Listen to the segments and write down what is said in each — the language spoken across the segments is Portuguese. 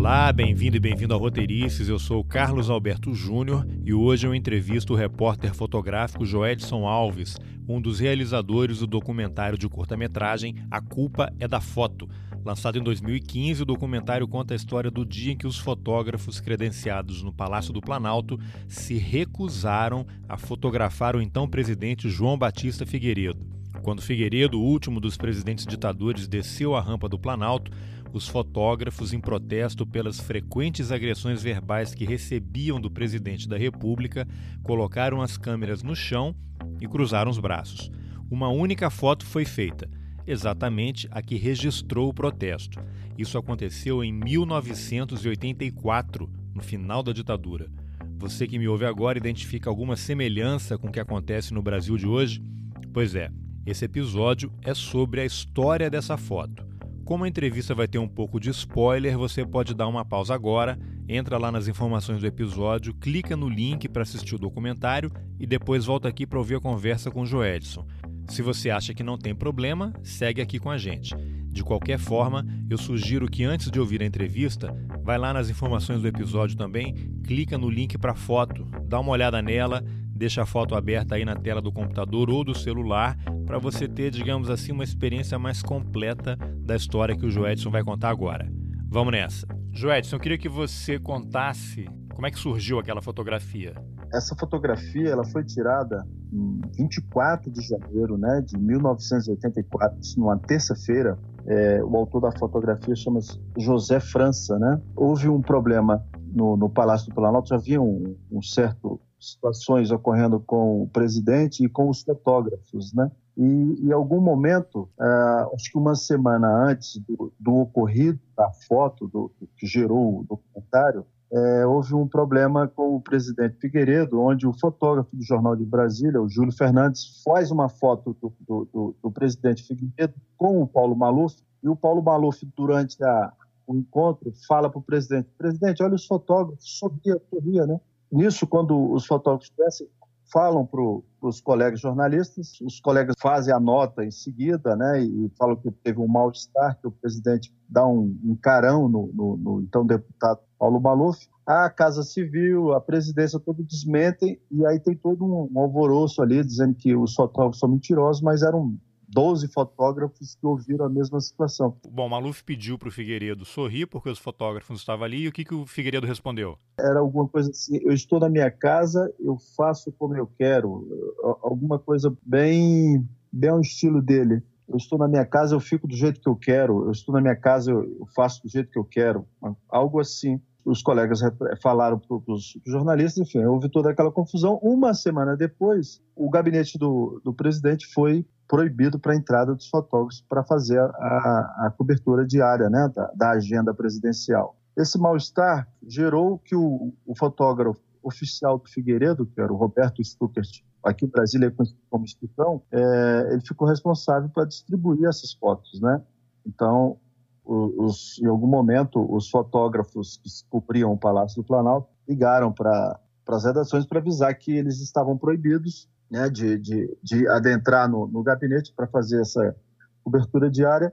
Olá, bem-vindo e bem-vindo ao Roteirices. Eu sou Carlos Alberto Júnior e hoje eu entrevisto o repórter fotográfico Joedson Alves, um dos realizadores do documentário de curta-metragem A Culpa é da Foto. Lançado em 2015, o documentário conta a história do dia em que os fotógrafos credenciados no Palácio do Planalto se recusaram a fotografar o então presidente João Batista Figueiredo. Quando Figueiredo, último dos presidentes ditadores, desceu a rampa do Planalto, os fotógrafos, em protesto pelas frequentes agressões verbais que recebiam do presidente da República, colocaram as câmeras no chão e cruzaram os braços. Uma única foto foi feita, exatamente a que registrou o protesto. Isso aconteceu em 1984, no final da ditadura. Você que me ouve agora identifica alguma semelhança com o que acontece no Brasil de hoje? Pois é, esse episódio é sobre a história dessa foto. Como a entrevista vai ter um pouco de spoiler, você pode dar uma pausa agora, entra lá nas informações do episódio, clica no link para assistir o documentário e depois volta aqui para ouvir a conversa com o Joedson. Se você acha que não tem problema, segue aqui com a gente. De qualquer forma, eu sugiro que antes de ouvir a entrevista, vai lá nas informações do episódio também, clica no link para a foto, dá uma olhada nela, deixa a foto aberta aí na tela do computador ou do celular para você ter, digamos assim, uma experiência mais completa da história que o Joedson vai contar agora. Vamos nessa. Joedson, eu queria que você contasse como é que surgiu aquela fotografia. Essa fotografia ela foi tirada em 24 de janeiro né, de 1984, numa terça-feira. É, o autor da fotografia chama-se José França. Né? Houve um problema no, no Palácio do Planalto, já havia um, um certo situações ocorrendo com o presidente e com os fotógrafos, né? E em algum momento, uh, acho que uma semana antes do, do ocorrido, da foto do, que gerou o documentário, é, houve um problema com o presidente Figueiredo, onde o fotógrafo do Jornal de Brasília, o Júlio Fernandes, faz uma foto do, do, do, do presidente Figueiredo com o Paulo Maluf, e o Paulo Maluf, durante a, o encontro, fala para o presidente, presidente, olha os fotógrafos, sorria, sorria, né? Nisso, quando os fotógrafos descem, falam para os colegas jornalistas, os colegas fazem a nota em seguida, né, e falam que teve um mal-estar, que o presidente dá um, um carão no, no, no, então deputado Paulo Maluf. A Casa Civil, a presidência, todo desmentem, e aí tem todo um alvoroço ali, dizendo que os fotógrafos são mentirosos, mas eram 12 fotógrafos que ouviram a mesma situação. Bom, Maluf pediu para o Figueiredo sorrir porque os fotógrafos estavam ali e o que, que o Figueiredo respondeu? Era alguma coisa assim, eu estou na minha casa, eu faço como eu quero, alguma coisa bem, bem ao estilo dele. Eu estou na minha casa, eu fico do jeito que eu quero, eu estou na minha casa, eu faço do jeito que eu quero, algo assim os colegas falaram para os jornalistas, enfim, houve toda aquela confusão. Uma semana depois, o gabinete do, do presidente foi proibido para a entrada dos fotógrafos para fazer a, a, cobertura diária né, da, da agenda presidencial. Esse mal-estar gerou que o, o, fotógrafo oficial do Figueiredo, que era o Roberto Stuckert, aqui em Brasília é como Estutão, é, ele ficou responsável para distribuir essas fotos. Né? Então, os, em algum momento, os fotógrafos que cobriam o Palácio do Planalto ligaram para as redações para avisar que eles estavam proibidos né, de, de, de adentrar no, no gabinete para fazer essa cobertura diária.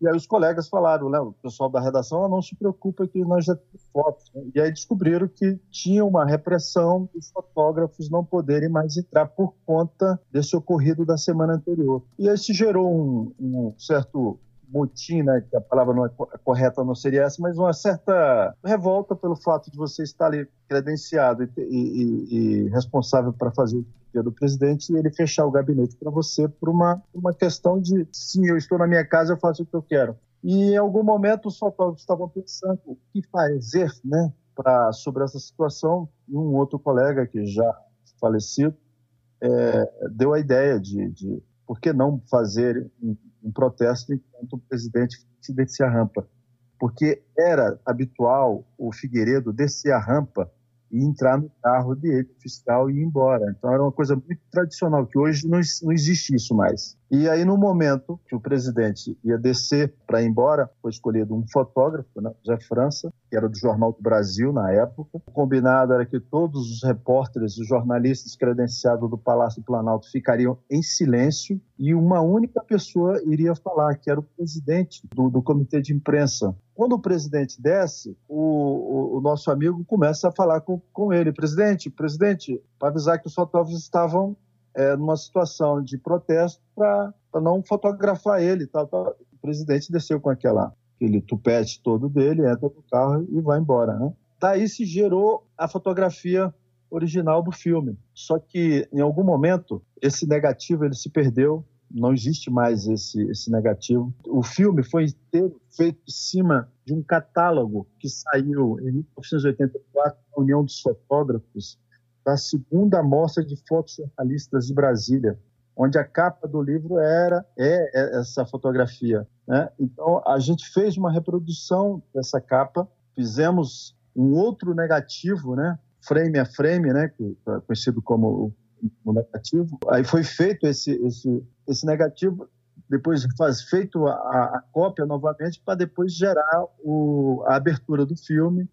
E aí os colegas falaram, né, o pessoal da redação, ah, não se preocupa que nós já temos fotos. Né? E aí descobriram que tinha uma repressão dos fotógrafos não poderem mais entrar por conta desse ocorrido da semana anterior. E aí se gerou um, um certo motim, né, que a palavra não é correta não seria essa, mas uma certa revolta pelo fato de você estar ali credenciado e, e, e responsável para fazer o do presidente e ele fechar o gabinete para você por uma, uma questão de, sim, eu estou na minha casa, eu faço o que eu quero. E em algum momento os fotógrafos estavam pensando o que fazer, né, para sobre essa situação e um outro colega que já falecido é, deu a ideia de, de por que não fazer um, um protesto enquanto o presidente descia a rampa? Porque era habitual o Figueiredo descer a rampa e entrar no carro dele, fiscal, e ir embora. Então era uma coisa muito tradicional, que hoje não, não existe isso mais. E aí, no momento que o presidente ia descer para ir embora, foi escolhido um fotógrafo, né, França, que era do Jornal do Brasil na época. O combinado era que todos os repórteres, os jornalistas credenciados do Palácio do Planalto ficariam em silêncio e uma única pessoa iria falar, que era o presidente do, do comitê de imprensa. Quando o presidente desce, o, o, o, nosso amigo começa a falar com, com ele: presidente, presidente, para avisar que os fotógrafos estavam é, numa situação de protesto para não fotografar ele. Tal, tal. O presidente desceu com aquela, aquele tupete todo dele, entra no carro e vai embora. Né? Daí se gerou a fotografia original do filme. Só que, em algum momento, esse negativo ele se perdeu não existe mais esse, esse negativo. O filme foi inteiro feito em cima de um catálogo que saiu em 1984 na União dos Fotógrafos, da segunda mostra de fotos jornalistas de Brasília, onde a capa do livro era é, é essa fotografia. Né? Então, a gente fez uma reprodução dessa capa, fizemos um outro negativo, né? frame a frame, né? conhecido como o negativo. Aí foi feito esse, esse, esse negativo, depois faz feito a, a cópia novamente para depois gerar o, a abertura do filme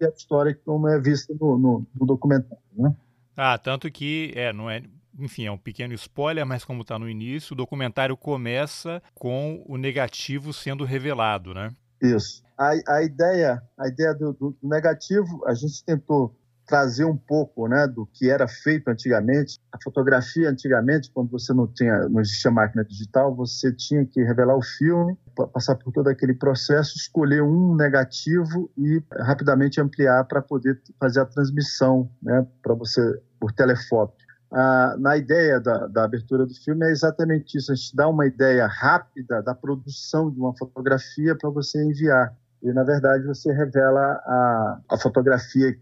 e a história como é vista no, no, no documentário. Né? Ah, tanto que é, não é, enfim, é um pequeno spoiler, mas como está no início, o documentário começa com o negativo sendo revelado, né? Isso. A, a ideia, a ideia do, do, negativo, a gente tentou trazer um pouco né, do que era feito antigamente. A fotografia, antigamente, quando você não tinha, não existia máquina digital, você tinha que revelar o filme, passar por todo aquele processo, escolher um negativo e rapidamente ampliar para poder fazer a transmissão né, para você por telefoto. Ah, na ideia da, da, abertura do filme é exatamente isso, a gente dá uma ideia rápida da produção de uma fotografia para você enviar. E, na verdade, você revela a, a fotografia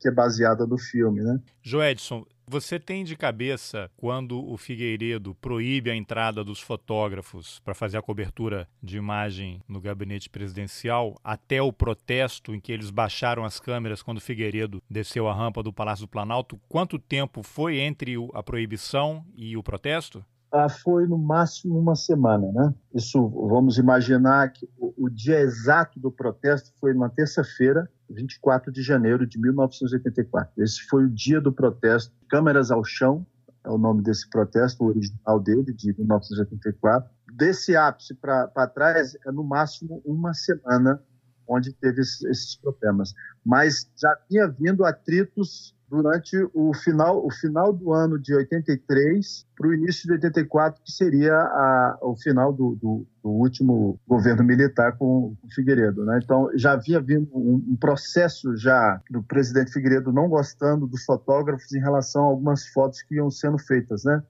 que é baseada no filme, né? Joedson, você tem de cabeça quando o Figueiredo proíbe a entrada dos fotógrafos para fazer a cobertura de imagem no gabinete presidencial, até o protesto em que eles baixaram as câmeras quando o Figueiredo desceu a rampa do Palácio do Planalto? Quanto tempo foi entre a proibição e o protesto? Ah, foi no máximo uma semana, né? Isso, vamos imaginar que o, o dia exato do protesto foi uma terça-feira, 24 de janeiro de 1984. Esse foi o dia do protesto. Câmeras ao chão é o nome desse protesto, o original dele, de 1984. Desse ápice para trás, é no máximo uma semana onde teve esses, esses problemas. Mas já tinha vindo atritos durante o final, o final do ano de 83 para o início de 84, que seria a, o final do, do, do, último governo militar com o Figueiredo. Né? Então, já havia vindo um, um, processo já do presidente Figueiredo não gostando dos fotógrafos em relação a algumas fotos que iam sendo feitas. Né?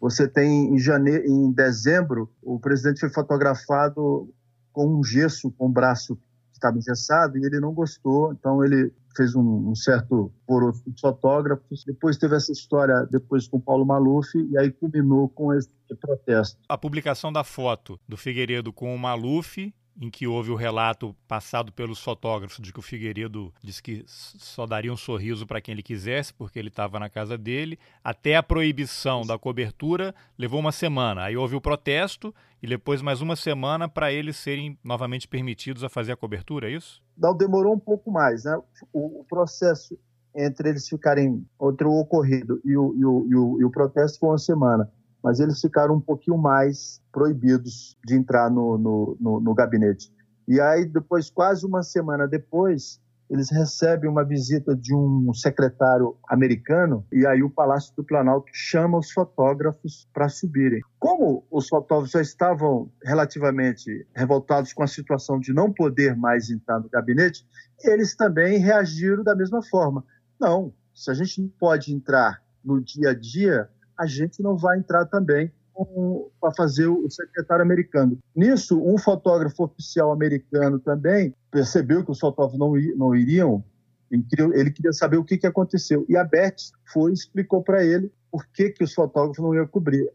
Você tem em, janeiro, em dezembro, o presidente foi fotografado com um gesso, com o braço que estava engessado, e ele não gostou, então ele fez um, um certo coro de fotógrafos. Depois teve essa história depois com Paulo Maluf e aí culminou com esse protesto. A publicação da foto do Figueiredo com o Maluf em que houve o relato passado pelos fotógrafos de que o Figueiredo disse que só daria um sorriso para quem ele quisesse, porque ele estava na casa dele, até a proibição da cobertura levou uma semana. Aí houve o protesto e depois mais uma semana para eles serem novamente permitidos a fazer a cobertura, é isso? Não, demorou um pouco mais. Né? O, o processo entre eles ficarem, entre o ocorrido e o, e o, e o, e o protesto foi uma semana mas eles ficaram um pouquinho mais proibidos de entrar no, no, no, no gabinete. E aí, depois, quase uma semana depois, eles recebem uma visita de um secretário americano e aí o Palácio do Planalto chama os fotógrafos para subirem. Como os fotógrafos já estavam relativamente revoltados com a situação de não poder mais entrar no gabinete, eles também reagiram da mesma forma. Não, se a gente não pode entrar no dia a dia, a gente não vai entrar também para fazer o secretário americano. Nisso, um fotógrafo oficial americano também percebeu que os fotógrafos não, não iriam, ele queria saber o que, que aconteceu. E a Beth foi e explicou para ele por que, que os fotógrafos não iam cobrir.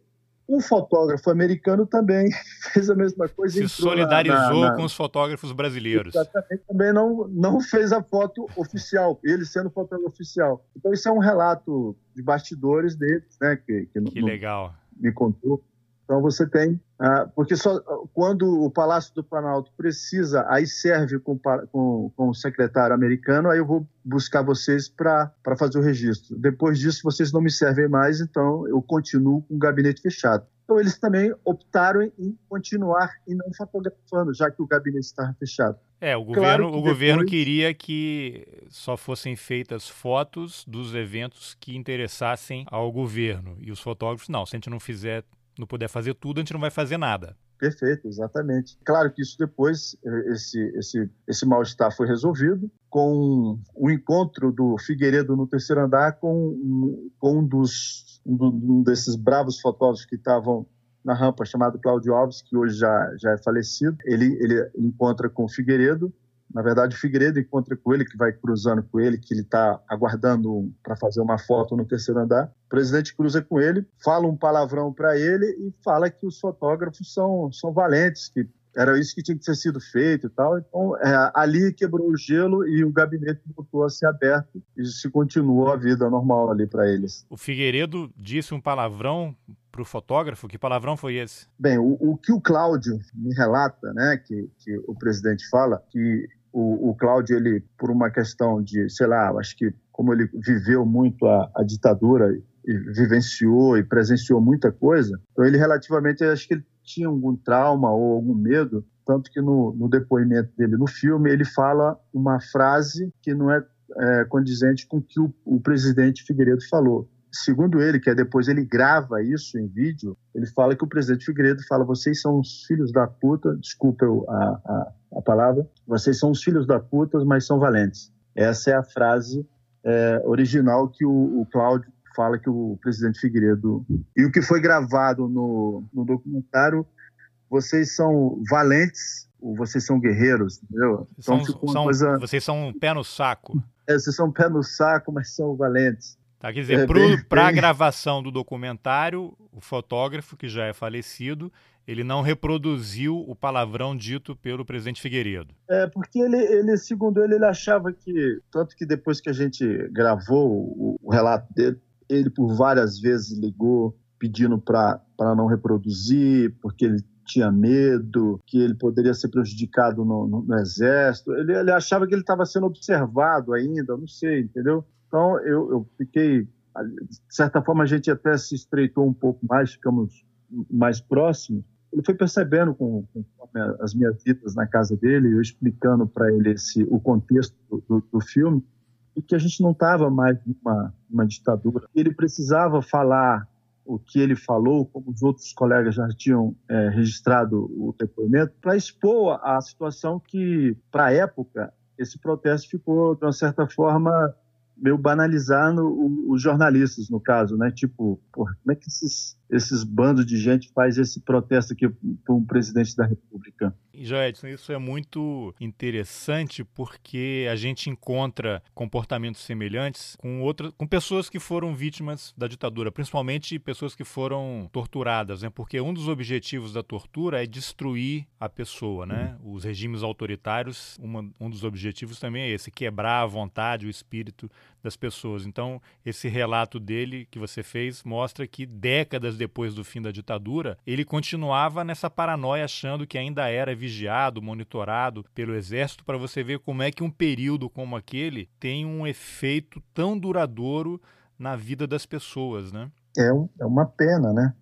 Um fotógrafo americano também fez a mesma coisa. Se solidarizou na, na, com os fotógrafos brasileiros. Exatamente, também não, não fez a foto oficial, ele sendo fotógrafo oficial. Então, isso é um relato de bastidores deles, né? Que, que, que legal. Me contou. Então você tem, ah, porque só quando o Palácio do Planalto precisa, aí serve com, com, com o secretário americano, aí eu vou buscar vocês para fazer o registro. Depois disso vocês não me servem mais, então eu continuo com o gabinete fechado. Então eles também optaram em continuar e não fotografando, já que o gabinete estava fechado. É, o governo, o governo queria que só fossem feitas fotos dos eventos que interessassem ao governo. E os fotógrafos, não, se a gente não fizer não puder fazer tudo, a gente não vai fazer nada. Perfeito, exatamente. Claro que isso depois, eh, esse, esse, esse mal-estar foi resolvido com o encontro do Figueiredo no terceiro andar com, com um, dos, um desses bravos fotógrafos que estavam na rampa, chamado Cláudio Alves, que hoje já, já é falecido. Ele, ele encontra com o Figueiredo na verdade, o Figueiredo encontra com ele, que vai cruzando com ele, que ele está aguardando para fazer uma foto no terceiro andar. O presidente cruza com ele, fala um palavrão para ele e fala que os fotógrafos são, são valentes, que era isso que tinha que ter sido feito e tal. Então, é, ali quebrou o gelo e o gabinete voltou a ser aberto e se continuou a vida normal ali para eles. O Figueiredo disse um palavrão para o fotógrafo? Que palavrão foi esse? Bem, o, o, que o Cláudio me relata, né, que, que o presidente fala, que o, o Cláudio, ele, por uma questão de, sei lá, acho que como ele viveu muito a, a ditadura e vivenciou e presenciou muita coisa, então ele relativamente, acho que ele tinha algum trauma ou algum medo, tanto que no, no depoimento dele no filme ele fala uma frase que não é, é condizente com o que o, o presidente Figueiredo falou segundo ele, que é depois ele grava isso em vídeo, ele fala que o presidente Figueiredo fala: vocês são os filhos da puta, desculpa a, a, a palavra, vocês são os filhos da puta, mas são valentes. Essa é a frase é, original que o, o Cláudio fala que o presidente Figueiredo. E o que foi gravado no, no documentário, vocês são valentes, vocês são guerreiros, entendeu? Então, são, são, coisa... Vocês são um pé no saco. É, vocês são um pé no saco, mas são valentes. Tá, quer dizer, é, para a gravação do documentário, o fotógrafo, que já é falecido, ele não reproduziu o palavrão dito pelo presidente Figueiredo. É, porque ele, ele, segundo ele, ele achava que, tanto que depois que a gente gravou o, o relato dele, ele por várias vezes ligou pedindo para não reproduzir, porque ele tinha medo, que ele poderia ser prejudicado no, no, no exército. Ele, ele achava que ele estava sendo observado ainda, não sei, entendeu? Então, eu, eu fiquei, de certa forma, a gente até se estreitou um pouco mais, ficamos mais próximos. Ele foi percebendo com, com as minhas vidas na casa dele, eu explicando para ele esse, o contexto do, do, filme, e que a gente não estava mais numa, numa ditadura. Ele precisava falar o que ele falou, como os outros colegas já tinham é, registrado o depoimento, para expor a situação que, para a época, esse protesto ficou, de uma certa forma, meio banalizando os jornalistas, no caso, né? Tipo, porra, como é que esses, esses bandos de gente faz esse protesto aqui para um presidente da República? Joedson, isso é muito interessante porque a gente encontra comportamentos semelhantes com outras, com pessoas que foram vítimas da ditadura, principalmente pessoas que foram torturadas, né? Porque um dos objetivos da tortura é destruir a pessoa, né? Os regimes autoritários, uma, um dos objetivos também é esse, quebrar a vontade, o espírito das pessoas. Então, esse relato dele que você fez mostra que décadas depois do fim da ditadura, ele continuava nessa paranoia achando que ainda era vigiado, monitorado pelo exército, para você ver como é que um período como aquele tem um efeito tão duradouro na vida das pessoas, né? É, um, é uma pena, né?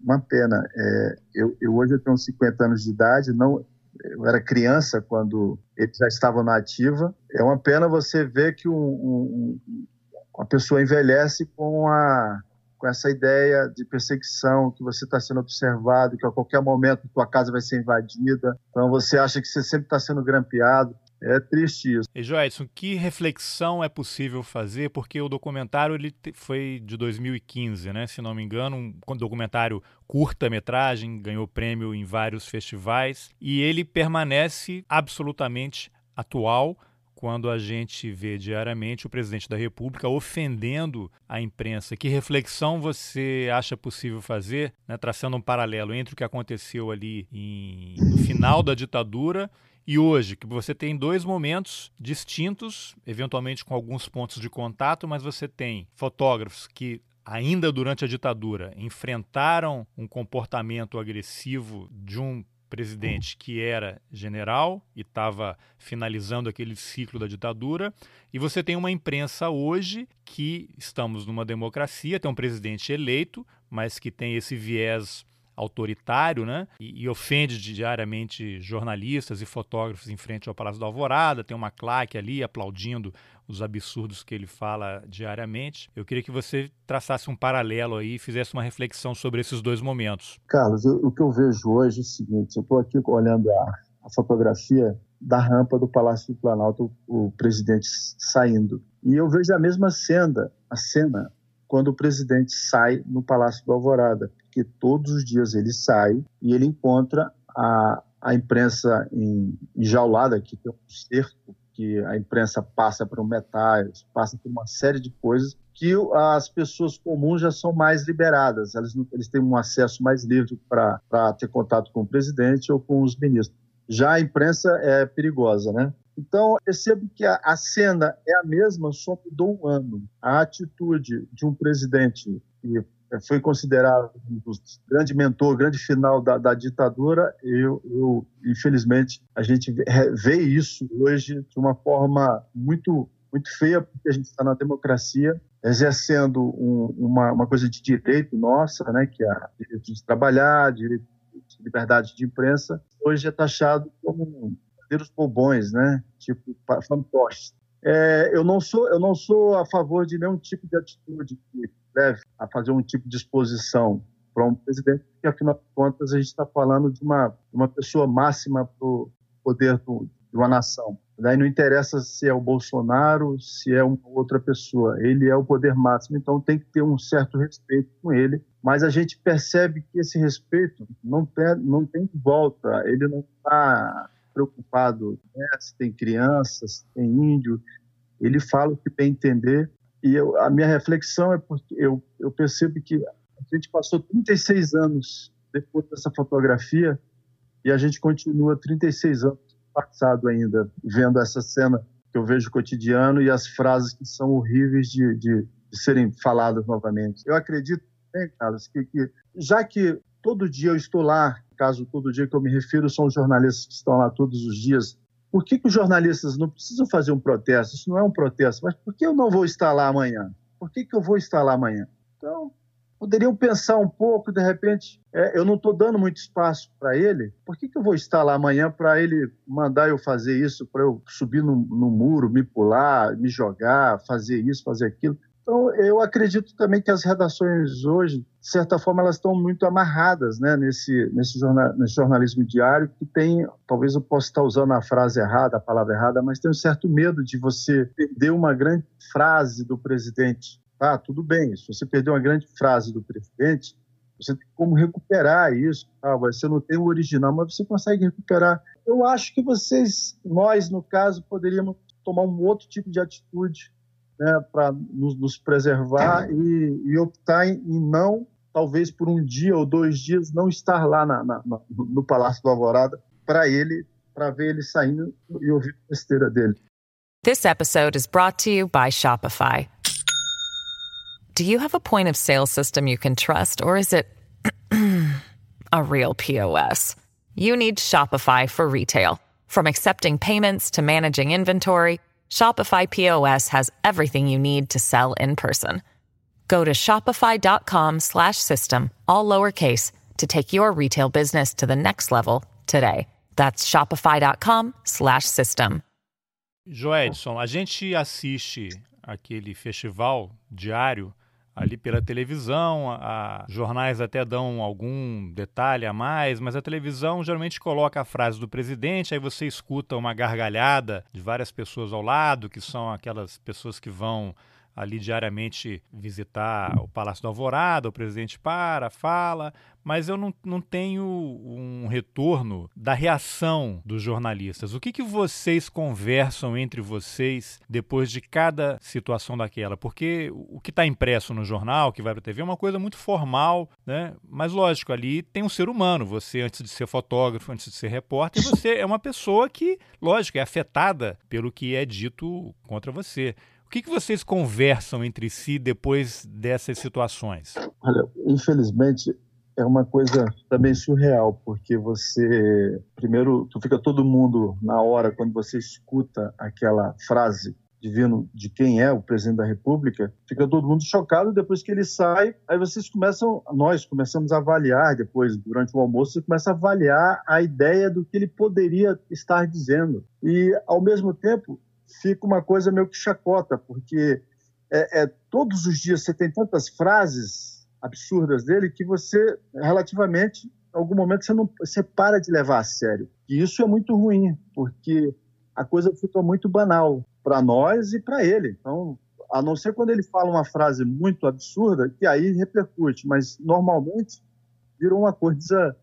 Uma pena. É, eu, eu, hoje eu tenho 50 anos de idade, não, eu era criança quando eles já estavam na ativa. É uma pena você ver que um, um, uma pessoa envelhece com a com essa ideia de perseguição, que você está sendo observado, que a qualquer momento tua casa vai ser invadida, então você acha que você sempre está sendo grampeado. É triste isso. E Joedson, que reflexão é possível fazer? Porque o documentário ele foi de 2015, né? Se não me engano, um documentário curta-metragem, ganhou prêmio em vários festivais e ele permanece absolutamente atual quando a gente vê diariamente o presidente da República ofendendo a imprensa. Que reflexão você acha possível fazer, né, traçando um paralelo entre o que aconteceu ali em, no final da ditadura e hoje, que você tem dois momentos distintos, eventualmente com alguns pontos de contato, mas você tem fotógrafos que ainda durante a ditadura enfrentaram um comportamento agressivo de um presidente que era general e estava finalizando aquele ciclo da ditadura, e você tem uma imprensa hoje que estamos numa democracia, tem um presidente eleito, mas que tem esse viés autoritário, né? E, e, ofende diariamente jornalistas e fotógrafos em frente ao Palácio da Alvorada. Tem uma claque ali aplaudindo os absurdos que ele fala diariamente. Eu queria que você traçasse um paralelo aí e fizesse uma reflexão sobre esses dois momentos. Carlos, eu, o que eu vejo hoje é o seguinte: eu estou aqui olhando a, a fotografia da rampa do Palácio do Planalto, o, o presidente saindo. E eu vejo a mesma cena, a cena quando o presidente sai no Palácio do Alvorada, porque todos os dias ele sai e ele encontra a, a imprensa enjaulada, que tem um cerco, que a imprensa passa por metais, passa por uma série de coisas que as pessoas comuns já são mais liberadas, eles, eles têm um acesso mais livre para ter contato com o presidente ou com os ministros. Já a imprensa é perigosa, né? Então, percebo que a, a, cena é a mesma, só mudou um ano. A atitude de um presidente que foi considerado um grande mentor, grande final da, da ditadura, eu, eu, infelizmente, a gente vê isso hoje de uma forma muito muito feia, porque a gente está na democracia, exercendo um, uma, uma coisa de direito nossa, né, que é direito de trabalhar, direito de liberdade de imprensa, hoje é taxado como verdadeiros bobões, né? Tipo fantoches. É, eu não sou eu não sou a favor de nenhum tipo de atitude que leve a fazer um tipo de exposição para um presidente, porque afinal de contas a gente está falando de uma uma pessoa máxima para o poder do, de uma nação. Daí não interessa se é o Bolsonaro, se é uma outra pessoa. Ele é o poder máximo, então tem que ter um certo respeito com ele. Mas a gente percebe que esse respeito não tem, não tem volta. Ele não está preocupado né, se tem crianças, se tem índio. Ele fala o que bem entender. E eu, a minha reflexão é porque eu, eu percebo que a gente passou 36 anos depois dessa fotografia e a gente continua 36 anos passado ainda vendo essa cena que eu vejo cotidiano e as frases que são horríveis de, de, de serem faladas novamente. Eu acredito, né, Carlos, que, que já que todo dia eu estou lá caso todo dia que eu me refiro são os jornalistas que estão lá todos os dias. Por que, que os jornalistas não precisam fazer um protesto? Isso não é um protesto, mas por que eu não vou estar lá amanhã? Por que, que eu vou estar lá amanhã? Então, poderiam pensar um pouco, de repente, é, eu não estou dando muito espaço para ele, por que, que eu vou estar lá amanhã para ele mandar eu fazer isso, para eu subir no, no, muro, me pular, me jogar, fazer isso, fazer aquilo? Então, eu acredito também que as redações hoje, de certa forma, elas estão muito amarradas né, nesse, nesse, jornal, nesse jornalismo diário, que tem, talvez eu possa estar usando a frase errada, a palavra errada, mas tem um certo medo de você perder uma grande frase do presidente. Ah, tudo bem, se você perder uma grande frase do presidente, você tem como recuperar isso. Ah, você não tem o original, mas você consegue recuperar. Eu acho que vocês, nós, no caso, poderíamos tomar um outro tipo de atitude né, para nos, nos, preservar e, e optar em, em, não, talvez por um dia ou dois dias, não estar lá na, na, no Palácio do Alvorada para ele, para ver ele saindo e ouvir a besteira dele. This episode is brought to you by Shopify. Do you have a point of sale system you can trust, or is it a real POS? You need Shopify for retail. From accepting payments to managing inventory, Shopify POS has everything you need to sell in person. Go to shopify.com/system all lowercase to take your retail business to the next level today. That's shopify.com/system. Joedson, a gente assiste aquele festival diário ali pela televisão, a, jornais até dão algum detalhe a mais, mas a televisão geralmente coloca a frase do presidente, aí você escuta uma gargalhada de várias pessoas ao lado, que são aquelas pessoas que vão ali diariamente visitar o Palácio do Alvorada, o presidente para, fala, mas eu não, não tenho um retorno da reação dos jornalistas. O que, que vocês conversam entre vocês depois de cada situação daquela? Porque o que está impresso no jornal, que vai para a TV, é uma coisa muito formal, né? Mas lógico, ali tem um ser humano. Você, antes de ser fotógrafo, antes de ser repórter, você é uma pessoa que, lógico, é afetada pelo que é dito contra você. O que, que vocês conversam entre si depois dessas situações? Olha, infelizmente, é uma coisa também surreal, porque você, primeiro, tu fica todo mundo na hora, quando você escuta aquela frase divino de quem é o presidente da República, fica todo mundo chocado. Depois que ele sai, aí vocês começam, nós começamos a avaliar depois, durante o almoço, você começa a avaliar a ideia do que ele poderia estar dizendo. E, ao mesmo tempo, fica uma coisa meio que chacota, porque é, é todos os dias você tem tantas frases absurdas dele que você, relativamente, em algum momento você não você para de levar a sério. E isso é muito ruim, porque a coisa ficou muito banal para nós e para ele. Então, a não ser quando ele fala uma frase muito absurda, que aí repercute, mas normalmente virou uma coisa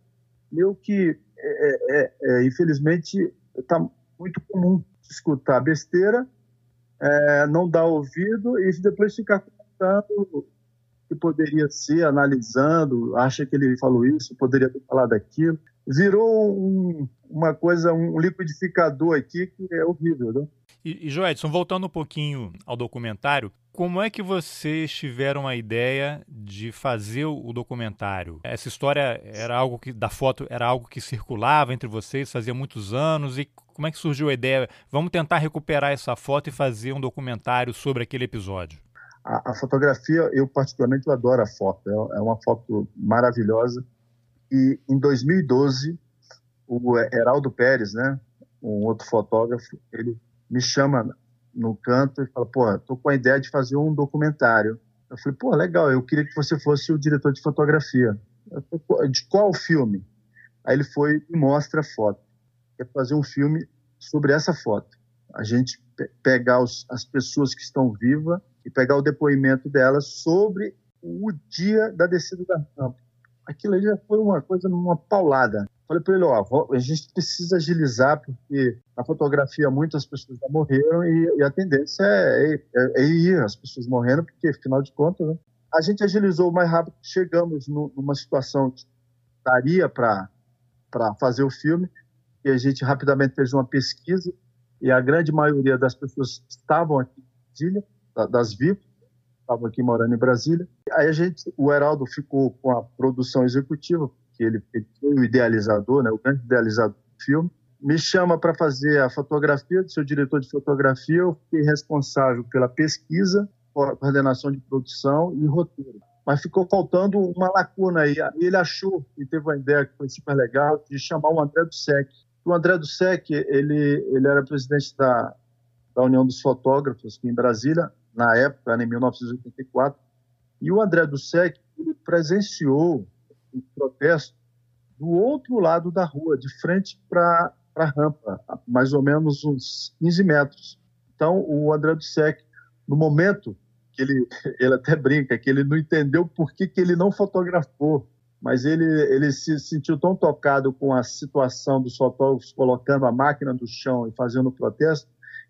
meio que, é, é, é, infelizmente, está muito comum escutar besteira, é, não dar ouvido e depois ficar contando que poderia ser, analisando, acha que ele falou isso, poderia ter falado aquilo. Virou um, uma coisa, um liquidificador aqui que é horrível, né? E, e Joedson, voltando um pouquinho ao documentário, como é que vocês tiveram a ideia de fazer o documentário? Essa história era algo que da foto era algo que circulava entre vocês fazia muitos anos e como é que surgiu a ideia? Vamos tentar recuperar essa foto e fazer um documentário sobre aquele episódio. A, a, fotografia, eu particularmente eu adoro a foto, é, é uma foto maravilhosa. E em 2012, o Heraldo Pérez, né, um outro fotógrafo, ele me chama no canto e fala: pô, tô com a ideia de fazer um documentário. Eu falei: pô, legal, eu queria que você fosse o diretor de fotografia. Falei, de qual filme? Aí ele foi e mostra a foto. Quer fazer um filme sobre essa foto. A gente pegar os, as pessoas que estão vivas e pegar o depoimento delas sobre o dia da descida da rampa. Aquilo ali já foi uma coisa, uma paulada. Falei para ele, ó, a gente precisa agilizar, porque na fotografia muitas pessoas já morreram e, e a tendência é, é, é, ir as pessoas morrendo, porque, afinal de contas, né? a gente agilizou o mais rápido. Chegamos no, numa situação que daria para fazer o filme, e a gente rapidamente fez uma pesquisa, e a grande maioria das pessoas estavam aqui em Brasília, das VIP, estavam aqui morando em Brasília. Aí a gente, o Heraldo ficou com a produção executiva, que ele, ele foi o idealizador, né, o grande idealizador do filme. Me chama para fazer a fotografia, seu diretor de fotografia, eu fiquei responsável pela pesquisa, coordenação de produção e roteiro. Mas ficou faltando uma lacuna aí. Ele achou e teve uma ideia que foi super legal de chamar o André do Sec. O André do Sec, ele, ele era presidente da, da União dos Fotógrafos aqui em Brasília, na época, em 1984, e o André Dussek presenciou o protesto do outro lado da rua, de frente para a rampa, mais ou menos uns 15 metros. Então, o André Dussek, no momento que ele, ele até brinca, que ele não entendeu por que, que ele não fotografou, mas ele, ele se sentiu tão tocado com a situação dos fotógrafos colocando a máquina no chão e fazendo o protesto,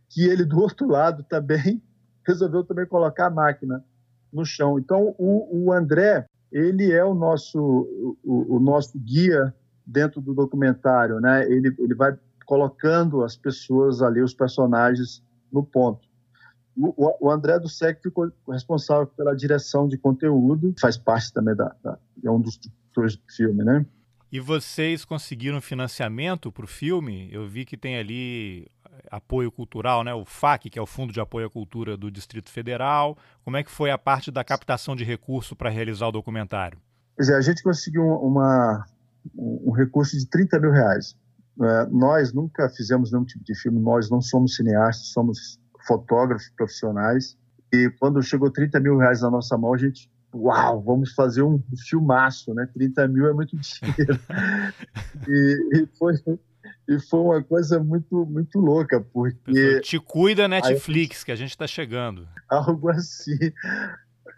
que ele, do outro lado, também resolveu também colocar a máquina no chão. Então, o, o André, ele é o nosso, o, o, nosso guia dentro do documentário, né? Ele, ele vai colocando as pessoas ali, os personagens, no ponto. O, o André do SEC ficou responsável pela direção de conteúdo, faz parte também da, da é um dos diretores do filme, né? E vocês conseguiram financiamento para o filme? Eu vi que tem ali apoio cultural, né? o FAC, que é o Fundo de Apoio à Cultura do Distrito Federal. Como é que foi a parte da captação de recurso para realizar o documentário? Pois é, a gente conseguiu uma, um recurso de 30 mil reais. É, nós nunca fizemos nenhum tipo de filme, nós não somos cineastas, somos fotógrafos profissionais. E quando chegou 30 mil reais na nossa mão, a gente, uau, vamos fazer um filmaço, né? 30 mil é muito dinheiro. e, e foi, e foi uma coisa muito, muito louca, porque... Te cuida Netflix, que a gente está chegando. Algo assim.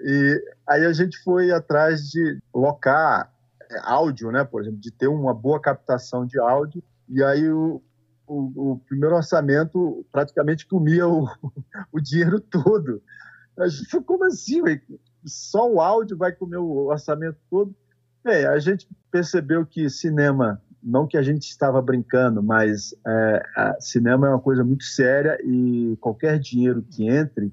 E aí a gente foi atrás de locar é, áudio, né, por exemplo, de ter uma boa captação de áudio, e aí o, o, o primeiro orçamento praticamente comia o, o dinheiro todo. A gente falou, como assim? Só o áudio vai comer o orçamento todo? Bem, a gente percebeu que cinema, não que a gente estava brincando, mas é, cinema é uma coisa muito séria e qualquer dinheiro que entre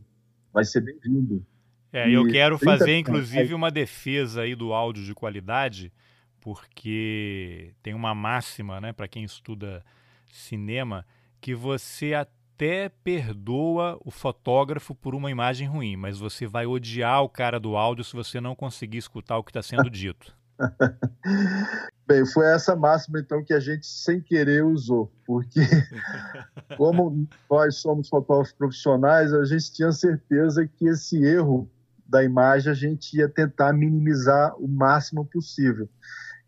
vai ser bem-vindo. É, eu quero fazer, inclusive, uma defesa aí do áudio de qualidade, porque tem uma máxima, né, para quem estuda cinema, que você até perdoa o fotógrafo por uma imagem ruim, mas você vai odiar o cara do áudio se você não conseguir escutar o que está sendo dito. Bem, foi essa máxima então que a gente sem querer usou, porque como nós somos fotógrafos profissionais, a gente tinha certeza que esse erro da imagem a gente ia tentar minimizar o máximo possível.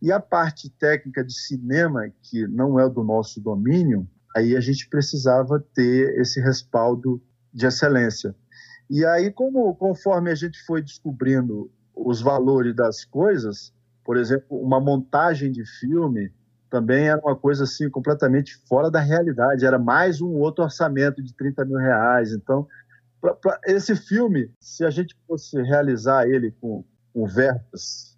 E a parte técnica de cinema, que não é do nosso domínio, aí a gente precisava ter esse respaldo de excelência. E aí, como conforme a gente foi descobrindo os valores das coisas, por exemplo, uma montagem de filme também era uma coisa assim completamente fora da realidade. Era mais um outro orçamento de 30 mil reais. Então, pra, pra esse filme, se a gente fosse realizar ele com, com verbas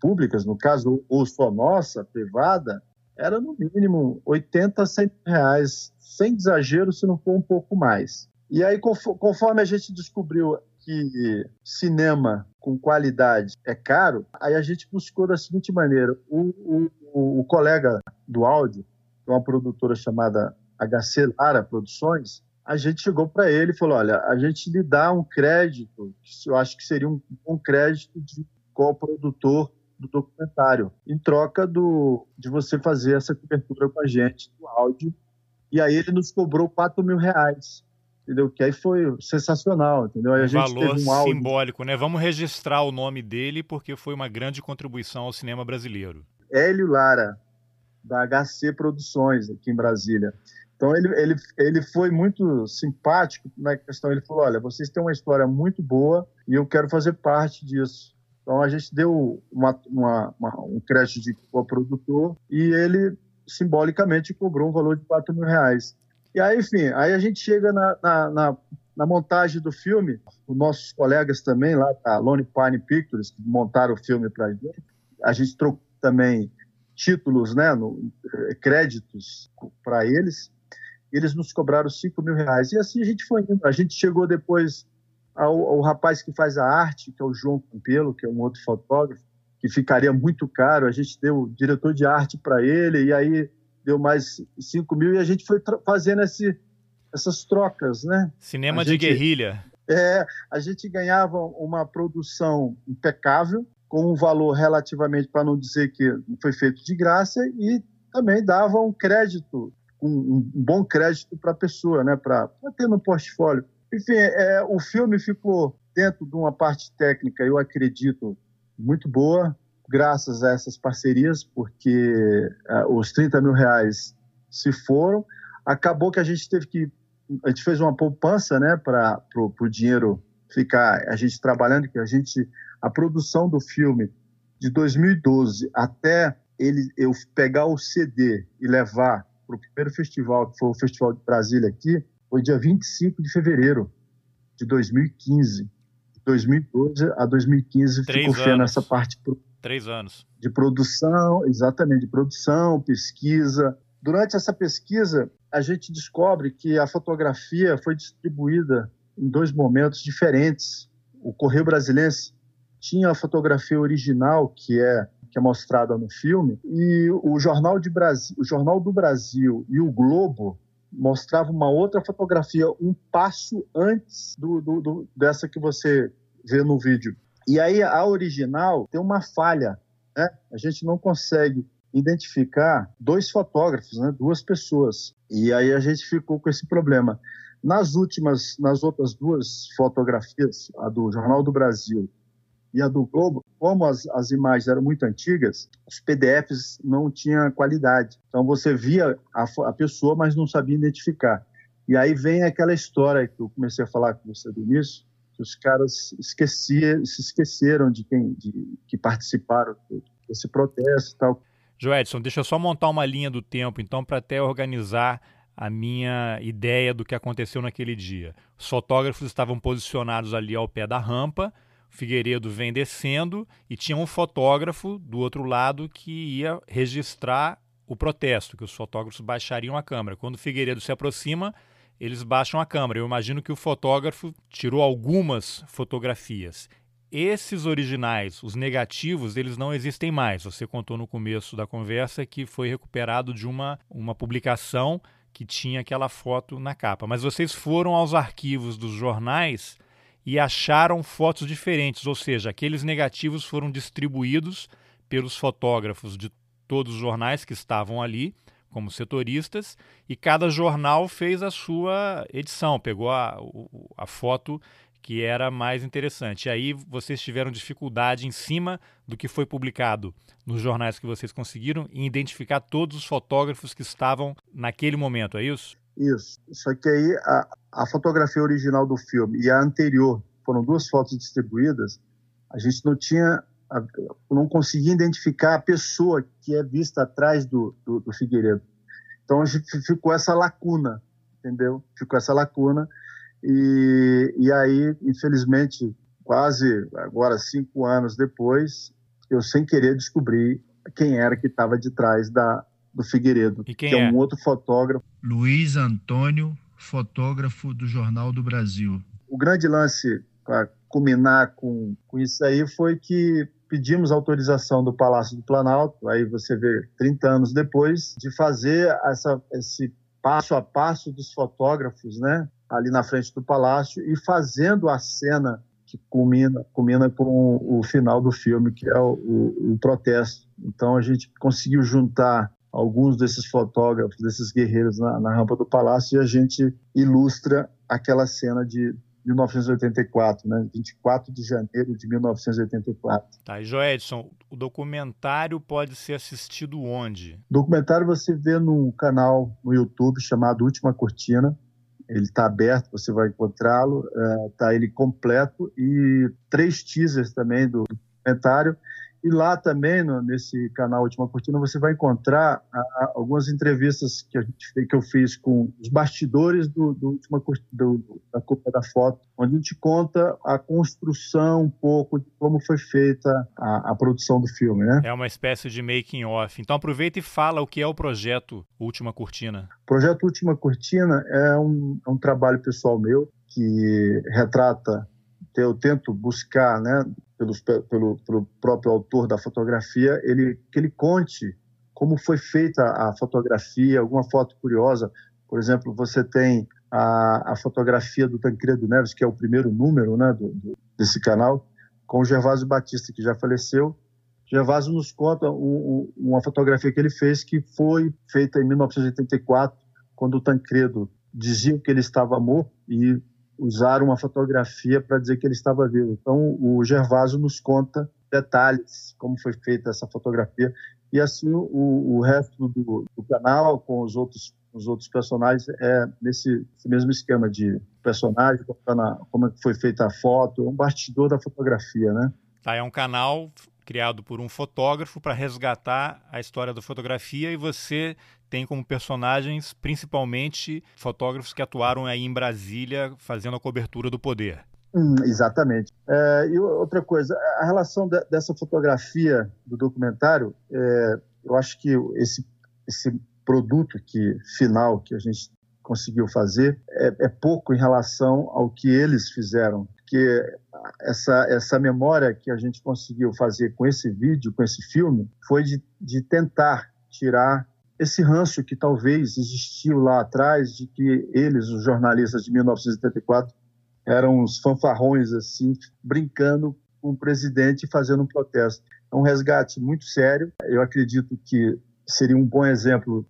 públicas, no caso, ou só nossa, privada, era no mínimo 80 a 100 reais, sem exagero, se não for um pouco mais. E aí, conforme a gente descobriu que cinema com qualidade é caro, aí a gente buscou da seguinte maneira: o, o, o colega do áudio, é uma produtora chamada HC Lara Produções, a gente chegou para ele e falou: olha, a gente lhe dá um crédito, eu acho que seria um, um crédito de co-produtor do documentário, em troca do, de você fazer essa cobertura com a gente do áudio. E aí ele nos cobrou 4 mil reais entendeu? Que aí foi sensacional, entendeu? Aí um valor um áudio... simbólico, né? Vamos registrar o nome dele porque foi uma grande contribuição ao cinema brasileiro. Hélio Lara, da HC Produções, aqui em Brasília. Então ele, ele, ele foi muito simpático na questão, ele falou, olha, vocês têm uma história muito boa e eu quero fazer parte disso. Então a gente deu uma, uma, uma, um crédito de co-produtor e ele simbolicamente cobrou um valor de 4 mil reais. E aí, enfim, aí a gente chega na, na, na, na montagem do filme, os nossos colegas também lá da Lone Pine Pictures, que montaram o filme para gente, a gente trocou também títulos, né, no, créditos para eles, eles nos cobraram 5 mil reais. E assim a gente foi indo. A gente chegou depois ao, ao rapaz que faz a arte, que é o João Campelo, que é um outro fotógrafo, que ficaria muito caro. A gente deu diretor de arte para ele, e aí deu mais 5 mil e a gente foi fazendo esse, essas trocas, né? Cinema a de gente, guerrilha. É, a gente ganhava uma produção impecável, com um valor relativamente, para não dizer que foi feito de graça, e também dava um crédito, um, um bom crédito para a pessoa, né? Para ter no portfólio. Enfim, é, o filme ficou dentro de uma parte técnica, eu acredito, muito boa, graças a essas parcerias, porque uh, os 30 mil reais se foram. Acabou que a gente teve que. A gente fez uma poupança né, para o dinheiro ficar, a gente trabalhando, que a gente. A produção do filme de 2012 até ele, eu pegar o CD e levar para o primeiro festival, que foi o Festival de Brasília aqui, foi dia 25 de fevereiro de 2015. De 2012 a 2015 Três ficou feio nessa parte Três anos. De produção, exatamente, de produção, pesquisa. Durante essa pesquisa, a gente descobre que a fotografia foi distribuída em dois momentos diferentes. O Correio Brasilense tinha a fotografia original, que é que é mostrada no filme, e o Jornal, de Brasil, o Jornal do Brasil e o Globo mostravam uma outra fotografia, um passo antes do, do, do, dessa que você vê no vídeo. E aí a original tem uma falha, né? A gente não consegue identificar dois fotógrafos, né? Duas pessoas. E aí a gente ficou com esse problema. Nas últimas, nas outras duas fotografias, a do Jornal do Brasil e a do Globo, como as, as imagens eram muito antigas, os PDFs não tinham qualidade. Então você via a, a pessoa, mas não sabia identificar. E aí vem aquela história que eu comecei a falar com você do início, que os caras esquecia, se esqueceram de quem de, que participaram desse protesto e tal. Joedson, deixa eu só montar uma linha do tempo, então, para até organizar a minha ideia do que aconteceu naquele dia. Os fotógrafos estavam posicionados ali ao pé da rampa, Figueiredo vem descendo e tinha um fotógrafo do outro lado que ia registrar o protesto, que os fotógrafos baixariam a câmera. Quando Figueiredo se aproxima, eles baixam a câmera. Eu imagino que o fotógrafo tirou algumas fotografias. Esses originais, os negativos, eles não existem mais. Você contou no começo da conversa que foi recuperado de uma, uma publicação que tinha aquela foto na capa. Mas vocês foram aos arquivos dos jornais e acharam fotos diferentes, ou seja, aqueles negativos foram distribuídos pelos fotógrafos de todos os jornais que estavam ali, como setoristas, e cada jornal fez a sua edição, pegou a, a foto que era mais interessante. E aí vocês tiveram dificuldade em cima do que foi publicado nos jornais que vocês conseguiram em identificar todos os fotógrafos que estavam naquele momento, é isso? Isso. Só que aí a, a fotografia original do filme e a anterior foram duas fotos distribuídas. A gente não tinha, não conseguia identificar a pessoa que é vista atrás do, do, do Figueiredo. Então a gente ficou essa lacuna, entendeu? Ficou essa lacuna e, e aí, infelizmente, quase agora cinco anos depois, eu sem querer descobri quem era que estava de trás da, do Figueiredo, que é, é um outro fotógrafo. Luiz Antônio, fotógrafo do Jornal do Brasil. O grande lance para culminar com, com isso aí foi que pedimos autorização do Palácio do Planalto, aí você vê 30 anos depois, de fazer essa, esse passo a passo dos fotógrafos, né, ali na frente do palácio e fazendo a cena que culmina, culmina com o final do filme, que é o, o, o protesto. Então a gente conseguiu juntar alguns desses fotógrafos, desses guerreiros na, na, rampa do palácio e a gente ilustra aquela cena de 1984, né? 24 de janeiro de 1984. Tá, e Joedson, o documentário pode ser assistido onde? O documentário você vê num canal no YouTube chamado Última Cortina. Ele está aberto, você vai encontrá-lo. Está é, ele completo e três teasers também do documentário e lá também, no, nesse canal Última Cortina, você vai encontrar a, algumas entrevistas que, gente, que eu fiz com os bastidores do, do Última do, da Copa da Foto, onde a gente conta a construção um pouco de como foi feita a, a produção do filme. Né? É uma espécie de making off. Então aproveita e fala o que é o projeto Última Cortina. O projeto Última Cortina é um, é um trabalho pessoal meu que retrata eu tento buscar, né, pelos, pelo, pelo próprio autor da fotografia, ele, que ele conte como foi feita a fotografia, alguma foto curiosa. Por exemplo, você tem a, a fotografia do Tancredo Neves, que é o primeiro número né, do, do, desse canal, com o Gervásio Batista, que já faleceu. Gervásio nos conta um, um, uma fotografia que ele fez que foi feita em 1984, quando o Tancredo dizia que ele estava morto e usaram uma fotografia para dizer que ele estava vivo. Então, o Gervásio nos conta detalhes, como foi feita essa fotografia, e assim o, o resto do, do, canal, com os outros, os outros personagens, é nesse, nesse mesmo esquema de personagem, como é foi feita a foto, é um bastidor da fotografia, né? Tá, é um canal criado por um fotógrafo para resgatar a história da fotografia e você tem como personagens principalmente fotógrafos que atuaram aí em Brasília fazendo a cobertura do poder. Hum, exatamente. É, e outra coisa, a relação de, dessa fotografia do documentário, é, eu acho que esse, esse produto que final que a gente conseguiu fazer é, é pouco em relação ao que eles fizeram porque essa, essa memória que a gente conseguiu fazer com esse vídeo, com esse filme, foi de, de tentar tirar esse ranço que talvez existiu lá atrás de que eles, os jornalistas de 1984, eram uns fanfarrões assim, brincando com o presidente e fazendo um protesto. É um resgate muito sério. Eu acredito que seria um bom exemplo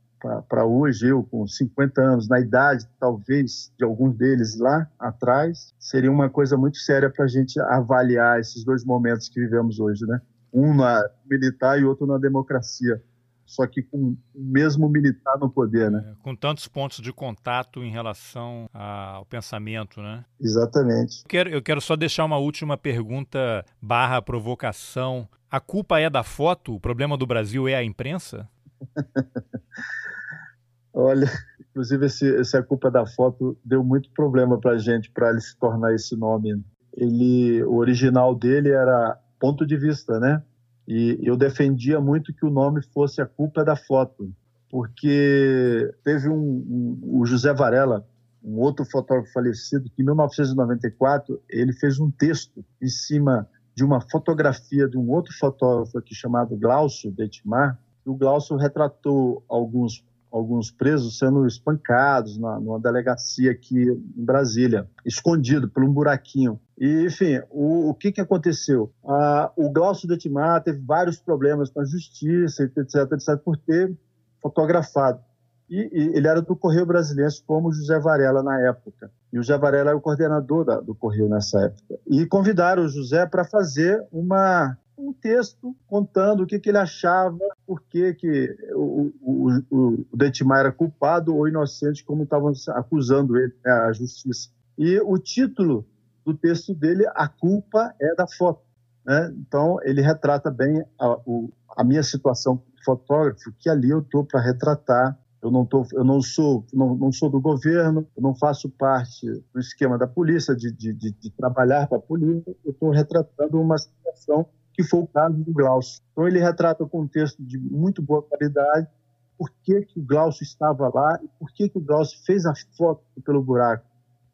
para hoje, eu com 50 anos, na idade talvez de alguns deles lá atrás, seria uma coisa muito séria para a gente avaliar esses dois momentos que vivemos hoje, né? Um na militar e outro na democracia só que com o mesmo militar no poder, né? É, com tantos pontos de contato em relação ao pensamento, né? Exatamente. Eu quero, eu quero só deixar uma última pergunta barra provocação. A culpa é da foto? O problema do Brasil é a imprensa? Olha, inclusive esse, esse a culpa da foto deu muito problema para gente para ele se tornar esse nome. Ele, o original dele era ponto de vista, né? E eu defendia muito que o nome fosse A Culpa da Foto, porque teve um, um, o José Varela, um outro fotógrafo falecido, que em 1994 ele fez um texto em cima de uma fotografia de um outro fotógrafo aqui chamado Glaucio Detmar. O Glaucio retratou alguns alguns presos sendo espancados na, numa delegacia aqui em Brasília, escondido por um buraquinho. E, enfim, o, o que, que aconteceu? Ah, o Glaucio Detimar teve vários problemas com a justiça, etc., etc., por ter fotografado. E, e, ele era do Correio Brasileiro, como José Varela na época. E o José Varela era o coordenador da, do Correio nessa época. E convidaram o José para fazer uma, um texto contando o que, que ele achava, por que, que o, o, o, o Dentimar era culpado ou inocente, como estavam acusando ele, né, a justiça. E o título do texto dele, A Culpa é da Foto. Né? Então, ele retrata bem a, a minha situação fotógrafo, que ali eu estou para retratar eu não, tô, eu não sou não, não, sou do governo, eu não faço parte do esquema da polícia, de, de, de, de trabalhar para a polícia, eu estou retratando uma situação que foi o caso do Glaucio. Então ele retrata o contexto de muito boa qualidade, por que, que o Glaucio estava lá e por que, que o Glaucio fez a foto pelo buraco.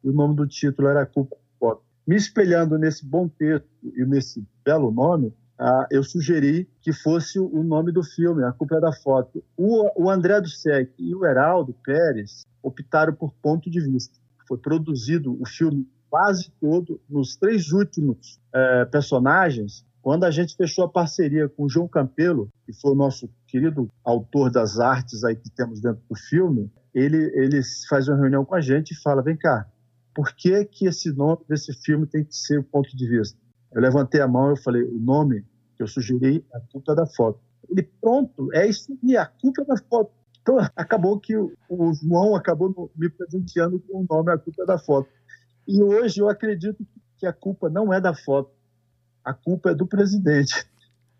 E o nome do título era Culpa Foto. Me espelhando nesse bom texto e nesse belo nome, ah, eu sugeri que fosse o nome do filme, A Culpa é da Foto. O, o André Dussek e o Heraldo Pérez optaram por ponto de vista. Foi produzido o filme quase todo nos três últimos eh, personagens quando a gente fechou a parceria com o João Campelo, que foi o nosso querido autor das artes aí que temos dentro do filme, ele, ele faz uma reunião com a gente e fala: vem cá, por que, que esse nome desse filme tem que ser o ponto de vista? Eu levantei a mão e falei: o nome que eu sugeri é a culpa da foto. Ele, pronto, é isso e a culpa da foto. Então, acabou que o João acabou me presenteando com o nome A Culpa da Foto. E hoje eu acredito que a culpa não é da foto, a culpa é do presidente,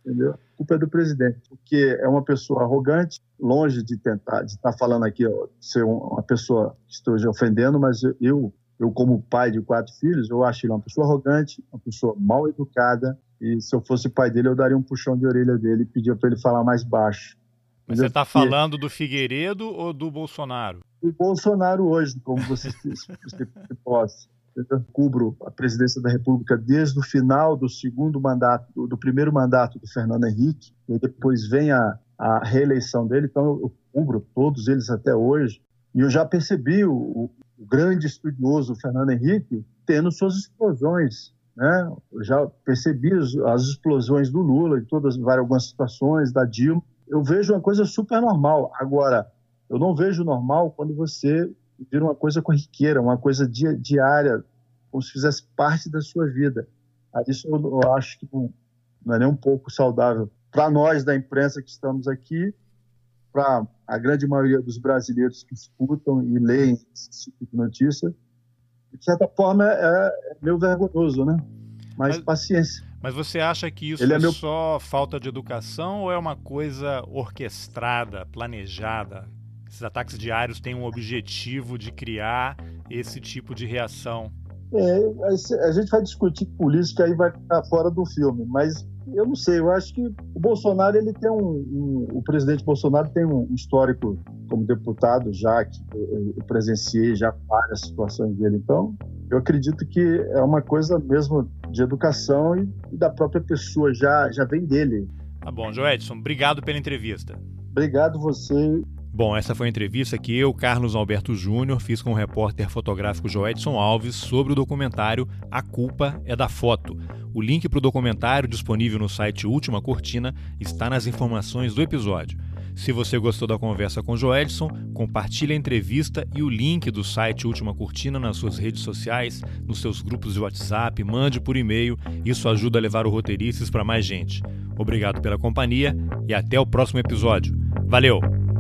entendeu? A culpa é do presidente, porque é uma pessoa arrogante, longe de tentar, de estar falando aqui, ó, ser uma pessoa que esteja ofendendo, mas eu, eu como pai de quatro filhos, eu acho ele uma pessoa arrogante, uma pessoa mal educada, e se eu fosse pai dele, eu daria um puxão de orelha dele e pedia para ele falar mais baixo. Mas você está falando do Figueiredo ou do Bolsonaro? O Bolsonaro hoje, como você, você possa eu cubro a presidência da República desde o final do segundo mandato, do, primeiro mandato do Fernando Henrique, e depois vem a, a reeleição dele, então eu cubro todos eles até hoje, e eu já percebi o, o grande estudioso Fernando Henrique tendo suas explosões, né? Eu já percebi as explosões do Lula em todas algumas situações da Dilma. Eu vejo uma coisa super normal. Agora, eu não vejo normal quando você vira uma coisa corriqueira, uma coisa diária, como se fizesse parte da sua vida. Isso eu, eu acho que não, não é nem um pouco saudável. Para nós da imprensa que estamos aqui, para a grande maioria dos brasileiros que escutam e leem esse tipo de notícia, de certa forma é, é meio vergonhoso, né? Mas, mas, paciência. Mas você acha que isso Ele é, é meu... só falta de educação ou é uma coisa orquestrada, planejada? Esses ataques diários têm um objetivo de criar esse tipo de reação. É, a gente vai discutir política aí vai ficar fora do filme, mas eu não sei, eu acho que o Bolsonaro ele tem um, um o presidente Bolsonaro tem um histórico como deputado já que eu, eu presenciei já várias situações dele, então eu acredito que é uma coisa mesmo de educação e, e da própria pessoa já já vem dele. Tá bom, Joedson, obrigado pela entrevista. Obrigado você Bom, essa foi a entrevista que eu, Carlos Alberto Júnior, fiz com o repórter fotográfico Joedson Alves sobre o documentário A Culpa é da Foto. O link para o documentário, disponível no site Última Cortina, está nas informações do episódio. Se você gostou da conversa com Joelson, compartilhe a entrevista e o link do site Última Cortina nas suas redes sociais, nos seus grupos de WhatsApp, mande por e-mail. Isso ajuda a levar o Roteirices para mais gente. Obrigado pela companhia e até o próximo episódio. Valeu!